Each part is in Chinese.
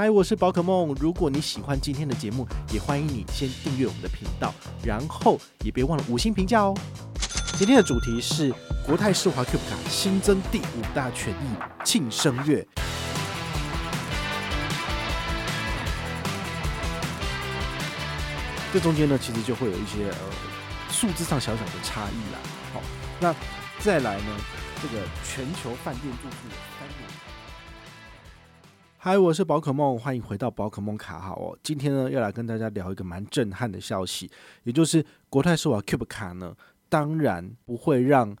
嗨，我是宝可梦。如果你喜欢今天的节目，也欢迎你先订阅我们的频道，然后也别忘了五星评价哦。今天的主题是国泰世华 Cube 卡新增第五大权益庆生月。这中间呢，其实就会有一些呃数字上小小的差异啦。好，那再来呢，这个全球饭店住宿有三点。嗨，我是宝可梦，欢迎回到宝可梦卡好哦。今天呢，要来跟大家聊一个蛮震撼的消息，也就是国泰世华 Cube 卡呢，当然不会让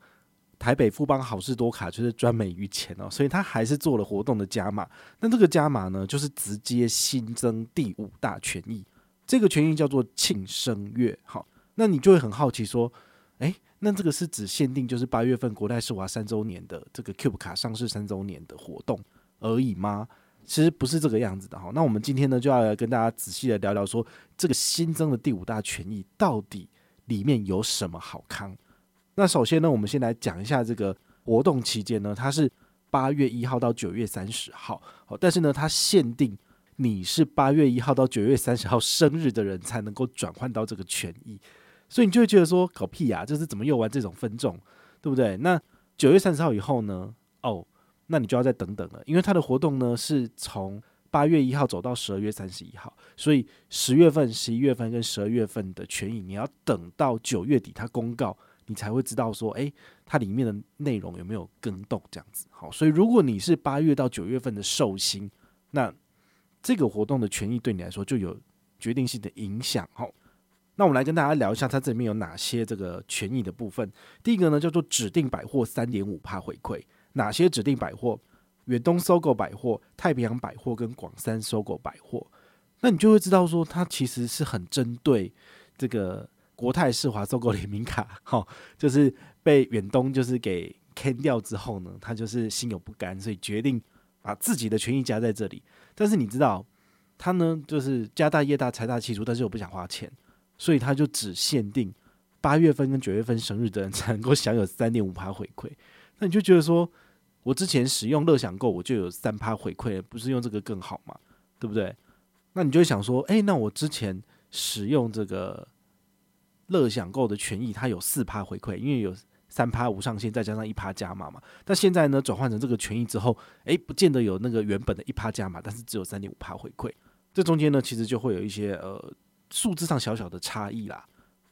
台北富邦好事多卡就是专美于前哦，所以他还是做了活动的加码。那这个加码呢，就是直接新增第五大权益，这个权益叫做庆生月。好，那你就会很好奇说，诶，那这个是指限定就是八月份国泰世华三周年的这个 Cube 卡上市三周年的活动而已吗？其实不是这个样子的哈，那我们今天呢就要来跟大家仔细的聊聊，说这个新增的第五大权益到底里面有什么好康？那首先呢，我们先来讲一下这个活动期间呢，它是八月一号到九月三十号，好，但是呢，它限定你是八月一号到九月三十号生日的人才能够转换到这个权益，所以你就会觉得说搞屁呀，这是怎么又玩这种分众，对不对？那九月三十号以后呢？哦。那你就要再等等了，因为它的活动呢是从八月一号走到十二月三十一号，所以十月份、十一月份跟十二月份的权益，你要等到九月底它公告，你才会知道说，诶，它里面的内容有没有更动这样子。好，所以如果你是八月到九月份的寿星，那这个活动的权益对你来说就有决定性的影响。好，那我们来跟大家聊一下它这里面有哪些这个权益的部分。第一个呢叫做指定百货三点五趴回馈。哪些指定百货？远东 SOGO 百货、太平洋百货跟广三 SOGO 百货，那你就会知道说，它其实是很针对这个国泰世华收购联名卡，哈，就是被远东就是给砍掉之后呢，他就是心有不甘，所以决定把自己的权益加在这里。但是你知道，他呢就是家大业大财大气粗，但是又不想花钱，所以他就只限定八月份跟九月份生日的人才能够享有三点五趴回馈。那你就觉得说，我之前使用乐享购，我就有三趴回馈，不是用这个更好吗？对不对？那你就会想说，诶，那我之前使用这个乐享购的权益，它有四趴回馈，因为有三趴无上限，再加上一趴加码嘛。但现在呢，转换成这个权益之后，诶，不见得有那个原本的一趴加码，但是只有三点五趴回馈。这中间呢，其实就会有一些呃数字上小小的差异啦。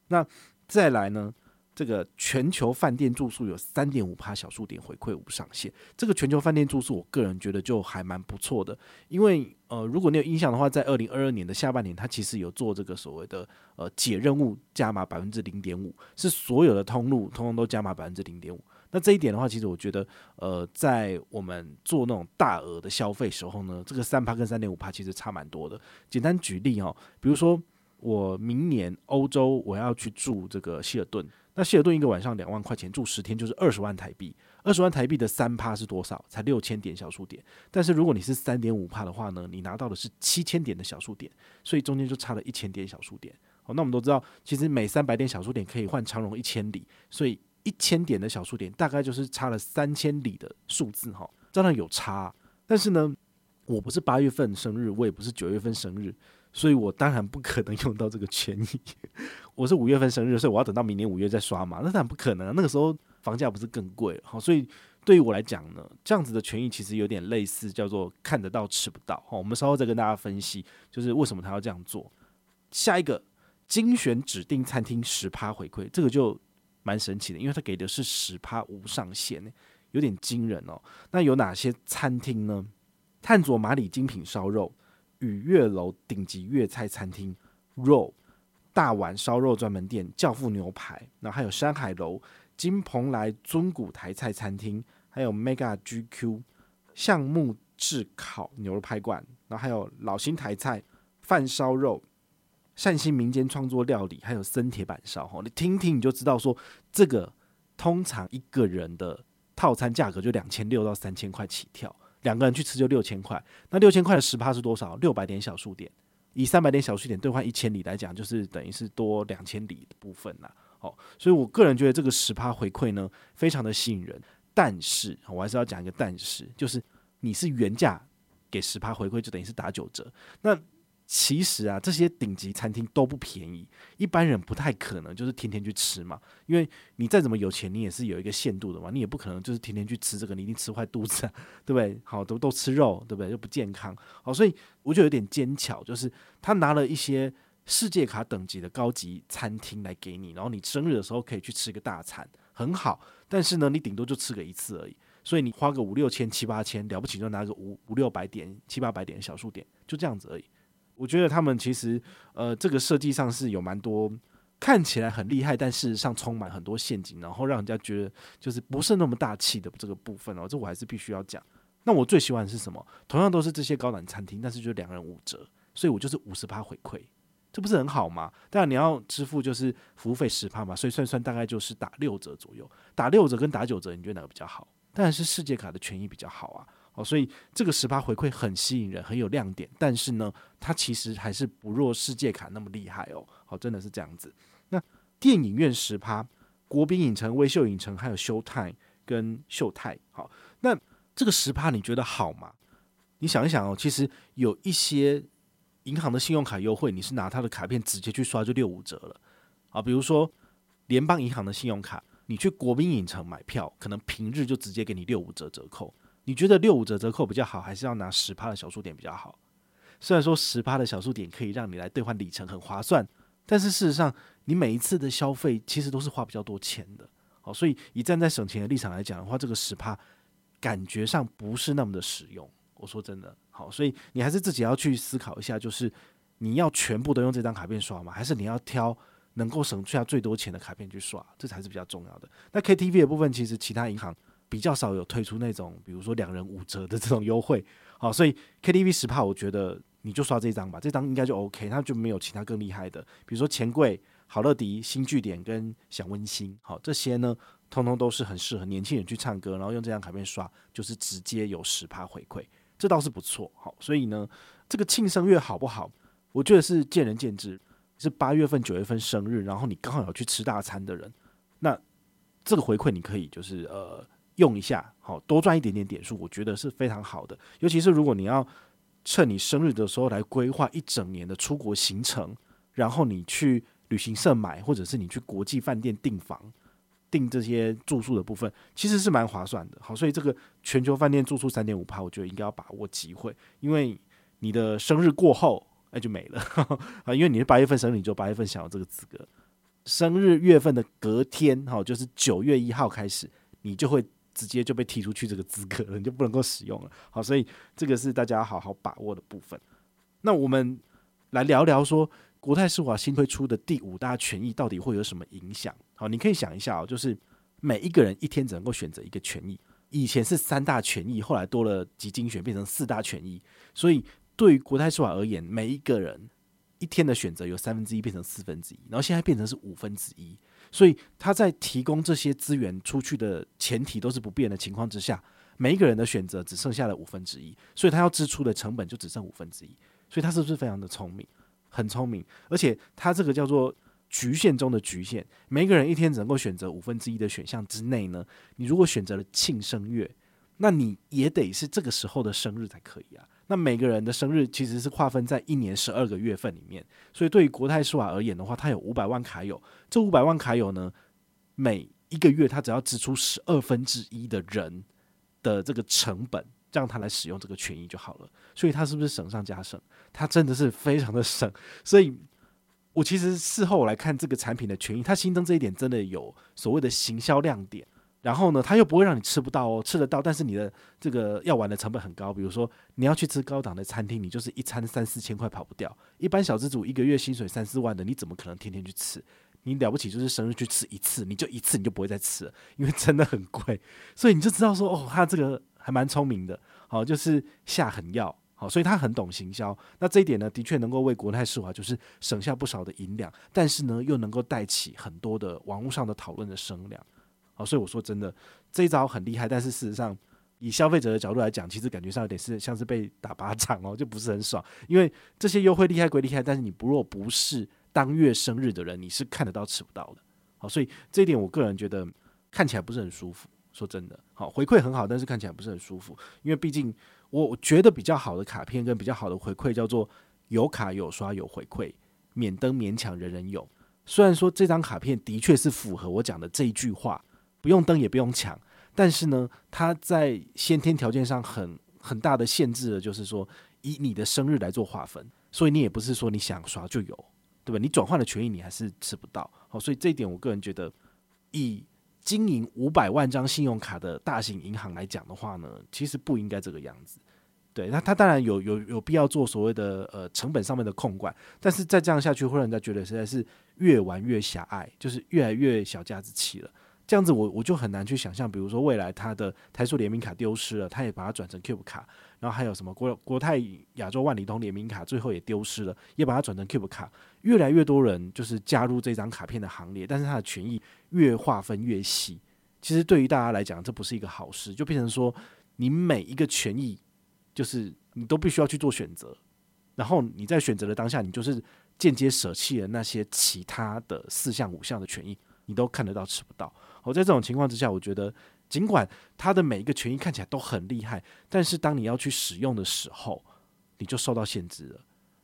那再来呢？这个全球饭店住宿有三点五趴小数点回馈无上限，这个全球饭店住宿，我个人觉得就还蛮不错的。因为呃，如果你有印象的话，在二零二二年的下半年，它其实有做这个所谓的呃解任务加码百分之零点五，是所有的通路通通都加码百分之零点五。那这一点的话，其实我觉得呃，在我们做那种大额的消费时候呢，这个三趴跟三点五趴其实差蛮多的。简单举例哦，比如说我明年欧洲我要去住这个希尔顿。那希尔顿一个晚上两万块钱住十天就是二十万台币，二十万台币的三趴是多少？才六千点小数点。但是如果你是三点五趴的话呢，你拿到的是七千点的小数点，所以中间就差了一千点小数点。好，那我们都知道，其实每三百点小数点可以换长荣一千里，所以一千点的小数点大概就是差了三千里的数字哈，当然有差。但是呢，我不是八月份生日，我也不是九月份生日。所以我当然不可能用到这个权益。我是五月份生日，所以我要等到明年五月再刷嘛。那当然不可能啊，那个时候房价不是更贵？好，所以对于我来讲呢，这样子的权益其实有点类似，叫做看得到吃不到。好，我们稍后再跟大家分析，就是为什么他要这样做。下一个精选指定餐厅十趴回馈，这个就蛮神奇的，因为他给的是十趴无上限，有点惊人哦。那有哪些餐厅呢？探索马里精品烧肉。雨月楼顶级粤菜餐厅肉大碗烧肉专门店，教父牛排，然后还有山海楼金蓬莱尊古台菜餐厅，还有 Mega GQ 橡木炙烤牛肉排馆，然后还有老新台菜饭烧肉，善心民间创作料理，还有森铁板烧。哈，你听听你就知道说，这个通常一个人的套餐价格就两千六到三千块起跳。两个人去吃就六千块，那六千块的十趴是多少？六百点小数点，以三百点小数点兑换一千里来讲，就是等于是多两千里的部分呐。好，所以我个人觉得这个十趴回馈呢，非常的吸引人。但是我还是要讲一个但是，就是你是原价给十趴回馈，就等于是打九折。那其实啊，这些顶级餐厅都不便宜，一般人不太可能就是天天去吃嘛。因为你再怎么有钱，你也是有一个限度的嘛，你也不可能就是天天去吃这个，你一定吃坏肚子啊，对不对？好，都都吃肉，对不对？又不健康。好，所以我就有点奸巧，就是他拿了一些世界卡等级的高级餐厅来给你，然后你生日的时候可以去吃个大餐，很好。但是呢，你顶多就吃个一次而已，所以你花个五六千、七八千，了不起就拿个五五六百点、七八百点的小数点，就这样子而已。我觉得他们其实，呃，这个设计上是有蛮多看起来很厉害，但事实上充满很多陷阱，然后让人家觉得就是不是那么大气的这个部分哦。这我还是必须要讲。那我最喜欢的是什么？同样都是这些高档餐厅，但是就两人五折，所以我就是五十趴回馈，这不是很好吗？当然你要支付就是服务费十趴嘛，所以算算大概就是打六折左右。打六折跟打九折，你觉得哪个比较好？当然是世界卡的权益比较好啊。哦，所以这个十趴回馈很吸引人，很有亮点。但是呢，它其实还是不若世界卡那么厉害哦。好，真的是这样子。那电影院十趴，国宾影城、微秀影城还有秀泰跟秀泰。好，那这个十趴你觉得好吗？你想一想哦，其实有一些银行的信用卡优惠，你是拿它的卡片直接去刷就六五折了啊。比如说联邦银行的信用卡，你去国宾影城买票，可能平日就直接给你六五折折扣。你觉得六五折折扣比较好，还是要拿十趴的小数点比较好？虽然说十趴的小数点可以让你来兑换里程很划算，但是事实上你每一次的消费其实都是花比较多钱的。好，所以以站在省钱的立场来讲的话，这个十趴感觉上不是那么的实用。我说真的，好，所以你还是自己要去思考一下，就是你要全部都用这张卡片刷吗？还是你要挑能够省下最多钱的卡片去刷？这才是比较重要的。那 KTV 的部分，其实其他银行。比较少有推出那种，比如说两人五折的这种优惠，好，所以 KTV 十趴，我觉得你就刷这张吧，这张应该就 OK，它就没有其他更厉害的，比如说钱柜、好乐迪、新据点跟享温馨，好，这些呢，通通都是很适合年轻人去唱歌，然后用这张卡片刷，就是直接有十趴回馈，这倒是不错，好，所以呢，这个庆生月好不好？我觉得是见仁见智，是八月份、九月份生日，然后你刚好要去吃大餐的人，那这个回馈你可以就是呃。用一下，好，多赚一点点点数，我觉得是非常好的。尤其是如果你要趁你生日的时候来规划一整年的出国行程，然后你去旅行社买，或者是你去国际饭店订房订这些住宿的部分，其实是蛮划算的。好，所以这个全球饭店住宿三点五趴，我觉得应该要把握机会，因为你的生日过后，那就没了 啊。因为你是八月份生日，你就八月份享有这个资格。生日月份的隔天，哈，就是九月一号开始，你就会。直接就被踢出去这个资格了，你就不能够使用了。好，所以这个是大家好好把握的部分。那我们来聊聊说，国泰世华新推出的第五大权益到底会有什么影响？好，你可以想一下哦，就是每一个人一天只能够选择一个权益，以前是三大权益，后来多了级精选变成四大权益。所以对于国泰世华而言，每一个人一天的选择由三分之一变成四分之一，然后现在变成是五分之一。所以他在提供这些资源出去的前提都是不变的情况之下，每一个人的选择只剩下了五分之一，所以他要支出的成本就只剩五分之一。所以他是不是非常的聪明？很聪明，而且他这个叫做局限中的局限，每一个人一天只能够选择五分之一的选项之内呢，你如果选择了庆生月，那你也得是这个时候的生日才可以啊。那每个人的生日其实是划分在一年十二个月份里面，所以对于国泰世华而言的话，它有五百万卡友，这五百万卡友呢，每一个月他只要支出十二分之一的人的这个成本，让他来使用这个权益就好了。所以他是不是省上加省？他真的是非常的省。所以我其实事后来看这个产品的权益，它新增这一点真的有所谓的行销亮点。然后呢，他又不会让你吃不到哦，吃得到，但是你的这个要玩的成本很高。比如说，你要去吃高档的餐厅，你就是一餐三四千块跑不掉。一般小资主一个月薪水三四万的，你怎么可能天天去吃？你了不起就是生日去吃一次，你就一次你就不会再吃了，因为真的很贵。所以你就知道说，哦，他这个还蛮聪明的，好，就是下狠药，好，所以他很懂行销。那这一点呢，的确能够为国泰世华就是省下不少的银两，但是呢，又能够带起很多的网络上的讨论的声量。好，所以我说真的，这一招很厉害，但是事实上，以消费者的角度来讲，其实感觉上有点是像是被打巴掌哦，就不是很爽。因为这些优惠厉害归厉害，但是你不若不是当月生日的人，你是看得到吃不到的。好，所以这一点我个人觉得看起来不是很舒服。说真的，好，回馈很好，但是看起来不是很舒服，因为毕竟我觉得比较好的卡片跟比较好的回馈叫做有卡有刷有回馈，免登勉强人人有。虽然说这张卡片的确是符合我讲的这一句话，不用登也不用抢，但是呢，它在先天条件上很很大的限制了，就是说以你的生日来做划分，所以你也不是说你想刷就有，对吧？你转换的权益你还是吃不到。好，所以这一点我个人觉得，以经营五百万张信用卡的大型银行来讲的话呢，其实不应该这个样子。对，那他当然有有有必要做所谓的呃成本上面的控管，但是再这样下去会让人家觉得实在是越玩越狭隘，就是越来越小家子气了。这样子我我就很难去想象，比如说未来他的台塑联名卡丢失了，他也把它转成 Cube 卡，然后还有什么国国泰亚洲万里通联名卡最后也丢失了，也把它转成 Cube 卡，越来越多人就是加入这张卡片的行列，但是它的权益越划分越细，其实对于大家来讲这不是一个好事，就变成说你每一个权益。就是你都必须要去做选择，然后你在选择的当下，你就是间接舍弃了那些其他的四项五项的权益，你都看得到吃不到。我，在这种情况之下，我觉得尽管他的每一个权益看起来都很厉害，但是当你要去使用的时候，你就受到限制了。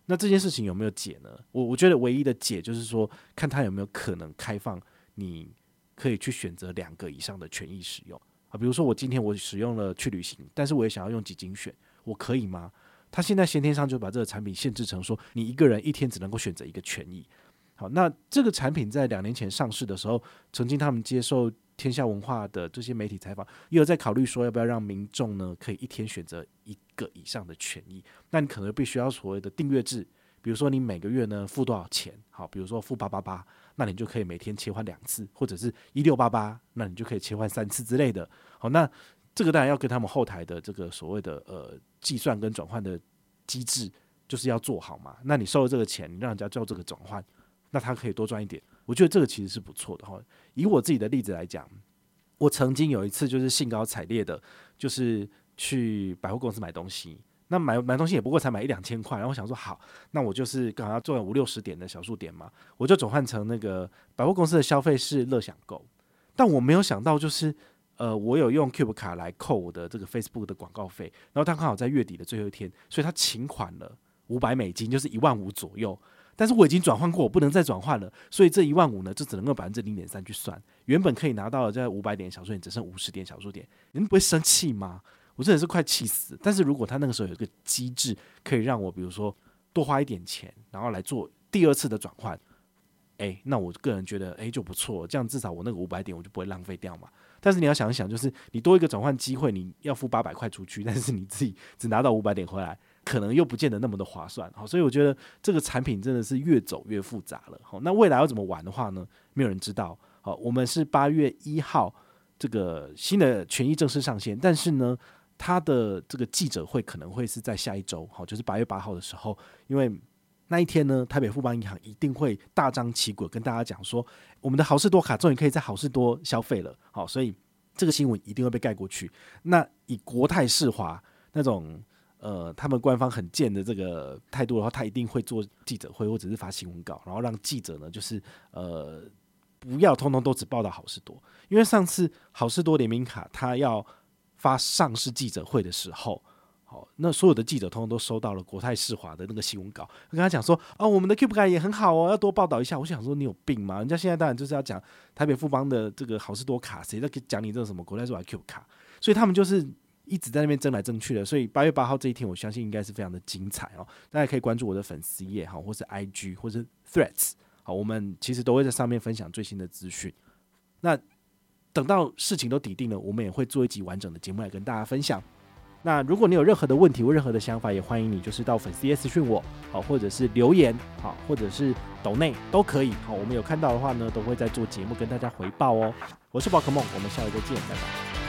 那这件事情有没有解呢？我我觉得唯一的解就是说，看他有没有可能开放，你可以去选择两个以上的权益使用啊。比如说我今天我使用了去旅行，但是我也想要用几精选。我可以吗？他现在先天上就把这个产品限制成说，你一个人一天只能够选择一个权益。好，那这个产品在两年前上市的时候，曾经他们接受天下文化的这些媒体采访，也有在考虑说要不要让民众呢可以一天选择一个以上的权益。那你可能必须要所谓的订阅制，比如说你每个月呢付多少钱？好，比如说付八八八，那你就可以每天切换两次，或者是一六八八，那你就可以切换三次之类的。好，那。这个当然要跟他们后台的这个所谓的呃计算跟转换的机制，就是要做好嘛。那你收了这个钱，你让人家做这个转换，那他可以多赚一点。我觉得这个其实是不错的哈。以我自己的例子来讲，我曾经有一次就是兴高采烈的，就是去百货公司买东西。那买买东西也不过才买一两千块，然后我想说好，那我就是刚好要做五六十点的小数点嘛，我就转换成那个百货公司的消费是乐享购。但我没有想到就是。呃，我有用 Cube 卡来扣我的这个 Facebook 的广告费，然后他刚好在月底的最后一天，所以他请款了五百美金，就是一万五左右。但是我已经转换过，我不能再转换了，所以这一万五呢，就只能够百分之零点三去算。原本可以拿到的这五百点小数点，只剩五十点小数点，你们不会生气吗？我真的是快气死。但是如果他那个时候有一个机制，可以让我比如说多花一点钱，然后来做第二次的转换，诶，那我个人觉得诶就不错，这样至少我那个五百点我就不会浪费掉嘛。但是你要想一想，就是你多一个转换机会，你要付八百块出去，但是你自己只拿到五百点回来，可能又不见得那么的划算。好，所以我觉得这个产品真的是越走越复杂了。好，那未来要怎么玩的话呢？没有人知道。好，我们是八月一号这个新的权益正式上线，但是呢，它的这个记者会可能会是在下一周，好，就是八月八号的时候，因为那一天呢，台北富邦银行一定会大张旗鼓跟大家讲说，我们的好事多卡终于可以在好事多消费了。好，所以这个新闻一定会被盖过去。那以国泰世华那种呃，他们官方很贱的这个态度的话，他一定会做记者会或者是发新闻稿，然后让记者呢，就是呃，不要通通都只报道好事多，因为上次好事多联名卡他要发上市记者会的时候。好那所有的记者通通都收到了国泰世华的那个新闻稿，跟他讲说啊，我们的 Cube 卡也很好哦，要多报道一下。我想说你有病吗？人家现在当然就是要讲台北富邦的这个好事多卡，谁在讲你这个什么国泰世华 Cube 卡？所以他们就是一直在那边争来争去的。所以八月八号这一天，我相信应该是非常的精彩哦。大家可以关注我的粉丝页哈，或是 IG 或是 Threads 好，我们其实都会在上面分享最新的资讯。那等到事情都底定了，我们也会做一集完整的节目来跟大家分享。那如果你有任何的问题或任何的想法，也欢迎你就是到粉丝页私讯我，好，或者是留言，好，或者是抖内都可以，好，我们有看到的话呢，都会在做节目跟大家回报哦。我是宝可梦，我们下回再见，拜拜。